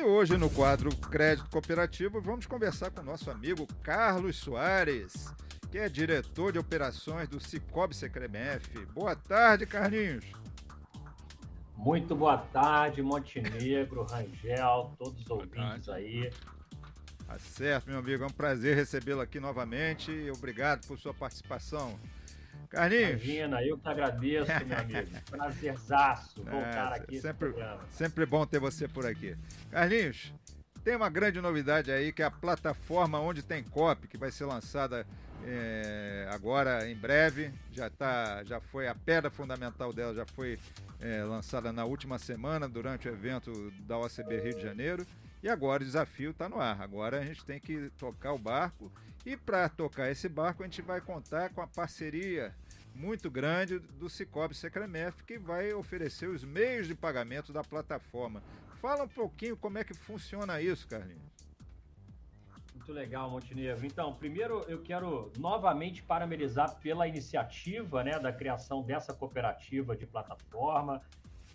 E hoje no quadro Crédito Cooperativo vamos conversar com nosso amigo Carlos Soares, que é diretor de operações do Cicobi Secremef. Boa tarde, Carlinhos. Muito boa tarde, Montenegro, Rangel, todos os ouvintes aí. Tá certo, meu amigo. É um prazer recebê-lo aqui novamente. Obrigado por sua participação. Carlinhos. Imagina, eu que agradeço, meu amigo. Prazerzaço voltar é, aqui. Sempre, sempre bom ter você por aqui. Carlinhos, tem uma grande novidade aí que é a plataforma onde tem COP, que vai ser lançada é, agora em breve. Já tá, já foi a pedra fundamental dela, já foi é, lançada na última semana durante o evento da OCB Rio de Janeiro. E agora o desafio está no ar. Agora a gente tem que tocar o barco. E para tocar esse barco, a gente vai contar com a parceria muito grande do Cicobi Secremef, que vai oferecer os meios de pagamento da plataforma. Fala um pouquinho como é que funciona isso, Carlinhos. Muito legal, Montenegro. Então, primeiro eu quero novamente parabenizar pela iniciativa né, da criação dessa cooperativa de plataforma.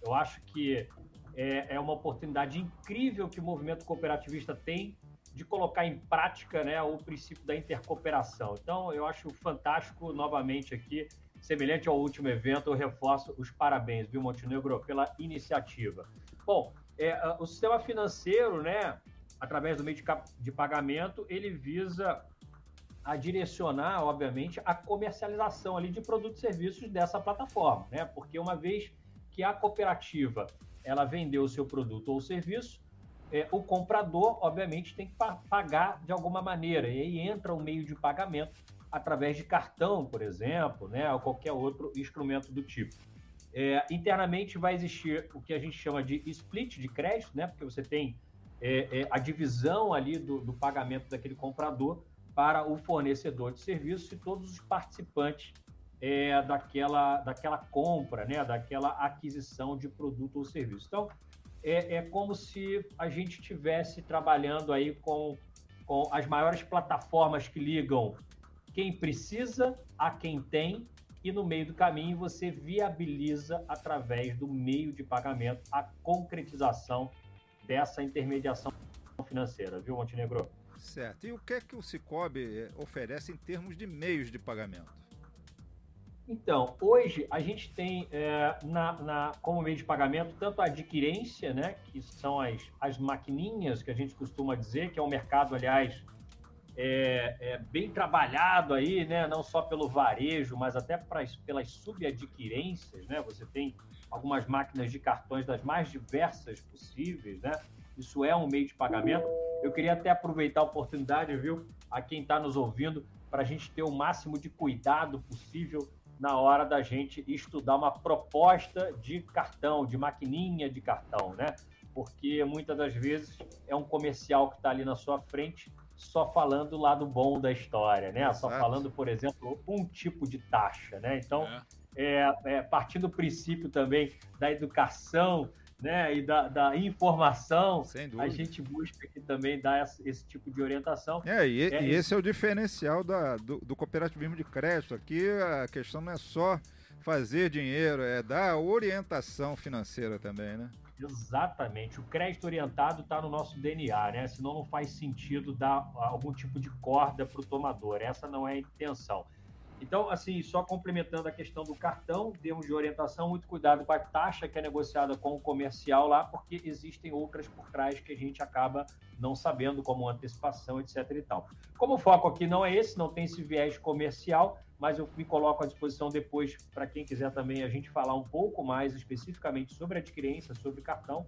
Eu acho que é, é uma oportunidade incrível que o movimento cooperativista tem de colocar em prática né, o princípio da intercooperação. Então, eu acho fantástico, novamente aqui, semelhante ao último evento, eu reforço os parabéns, viu, Montenegro, pela iniciativa. Bom, é, o sistema financeiro, né, através do meio de, de pagamento, ele visa a direcionar, obviamente, a comercialização ali de produtos e serviços dessa plataforma, né? Porque uma vez que a cooperativa ela vendeu o seu produto ou serviço, é, o comprador, obviamente, tem que pagar de alguma maneira. E aí entra o meio de pagamento através de cartão, por exemplo, né, ou qualquer outro instrumento do tipo. É, internamente vai existir o que a gente chama de split de crédito, né, porque você tem é, é, a divisão ali do, do pagamento daquele comprador para o fornecedor de serviço e todos os participantes é, daquela, daquela compra, né, daquela aquisição de produto ou serviço. Então, é, é como se a gente estivesse trabalhando aí com, com as maiores plataformas que ligam quem precisa a quem tem e no meio do caminho você viabiliza através do meio de pagamento a concretização dessa intermediação financeira, viu, Montenegro? Certo. E o que é que o Cicobi eh, oferece em termos de meios de pagamento? Então, hoje a gente tem é, na, na, como meio de pagamento tanto a adquirência, né, que são as, as maquininhas que a gente costuma dizer, que é um mercado, aliás, é, é bem trabalhado aí, né, não só pelo varejo, mas até pras, pelas subadquirências, né, você tem algumas máquinas de cartões das mais diversas possíveis, né, isso é um meio de pagamento. Eu queria até aproveitar a oportunidade, viu, a quem está nos ouvindo, para a gente ter o máximo de cuidado possível na hora da gente estudar uma proposta de cartão, de maquininha de cartão, né? Porque muitas das vezes é um comercial que está ali na sua frente só falando o lado bom da história, né? Exato. Só falando, por exemplo, um tipo de taxa, né? Então, é. É, é, partindo do princípio também da educação né, e da, da informação, a gente busca aqui também dar esse, esse tipo de orientação. É, e, é, e esse é o diferencial da, do, do, cooperativismo de crédito. Aqui a questão não é só fazer dinheiro, é dar orientação financeira também, né? Exatamente. O crédito orientado está no nosso DNA, né? Senão não faz sentido dar algum tipo de corda para o tomador. Essa não é a intenção. Então, assim, só complementando a questão do cartão, termos de orientação, muito cuidado com a taxa que é negociada com o comercial lá, porque existem outras por trás que a gente acaba não sabendo, como antecipação, etc e tal. Como o foco aqui não é esse, não tem esse viés comercial, mas eu me coloco à disposição depois para quem quiser também a gente falar um pouco mais especificamente sobre adquirência, sobre cartão.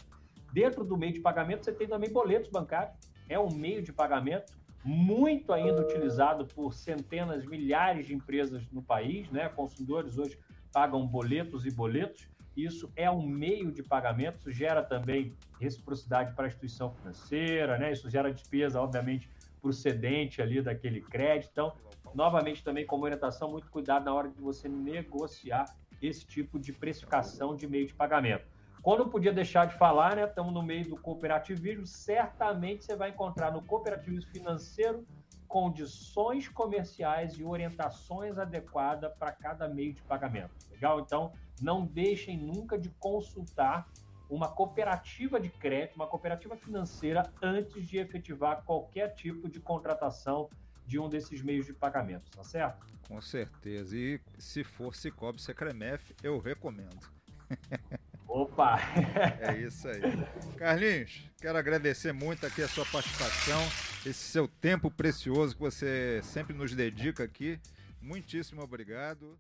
Dentro do meio de pagamento, você tem também boletos bancários, é um meio de pagamento muito ainda utilizado por centenas, milhares de empresas no país, né? Consumidores hoje pagam boletos e boletos. Isso é um meio de pagamento, isso gera também reciprocidade para a instituição financeira, né? Isso gera despesa, obviamente, para o cedente ali daquele crédito. Então, novamente também como orientação, muito cuidado na hora de você negociar esse tipo de precificação de meio de pagamento. Quando podia deixar de falar, né? Estamos no meio do cooperativismo, certamente você vai encontrar no cooperativismo financeiro condições comerciais e orientações adequadas para cada meio de pagamento. Legal? Então, não deixem nunca de consultar uma cooperativa de crédito, uma cooperativa financeira, antes de efetivar qualquer tipo de contratação de um desses meios de pagamento, tá certo? Com certeza. E se for Cicobi Secremef, eu recomendo. Opa! é isso aí. Carlinhos, quero agradecer muito aqui a sua participação, esse seu tempo precioso que você sempre nos dedica aqui. Muitíssimo obrigado.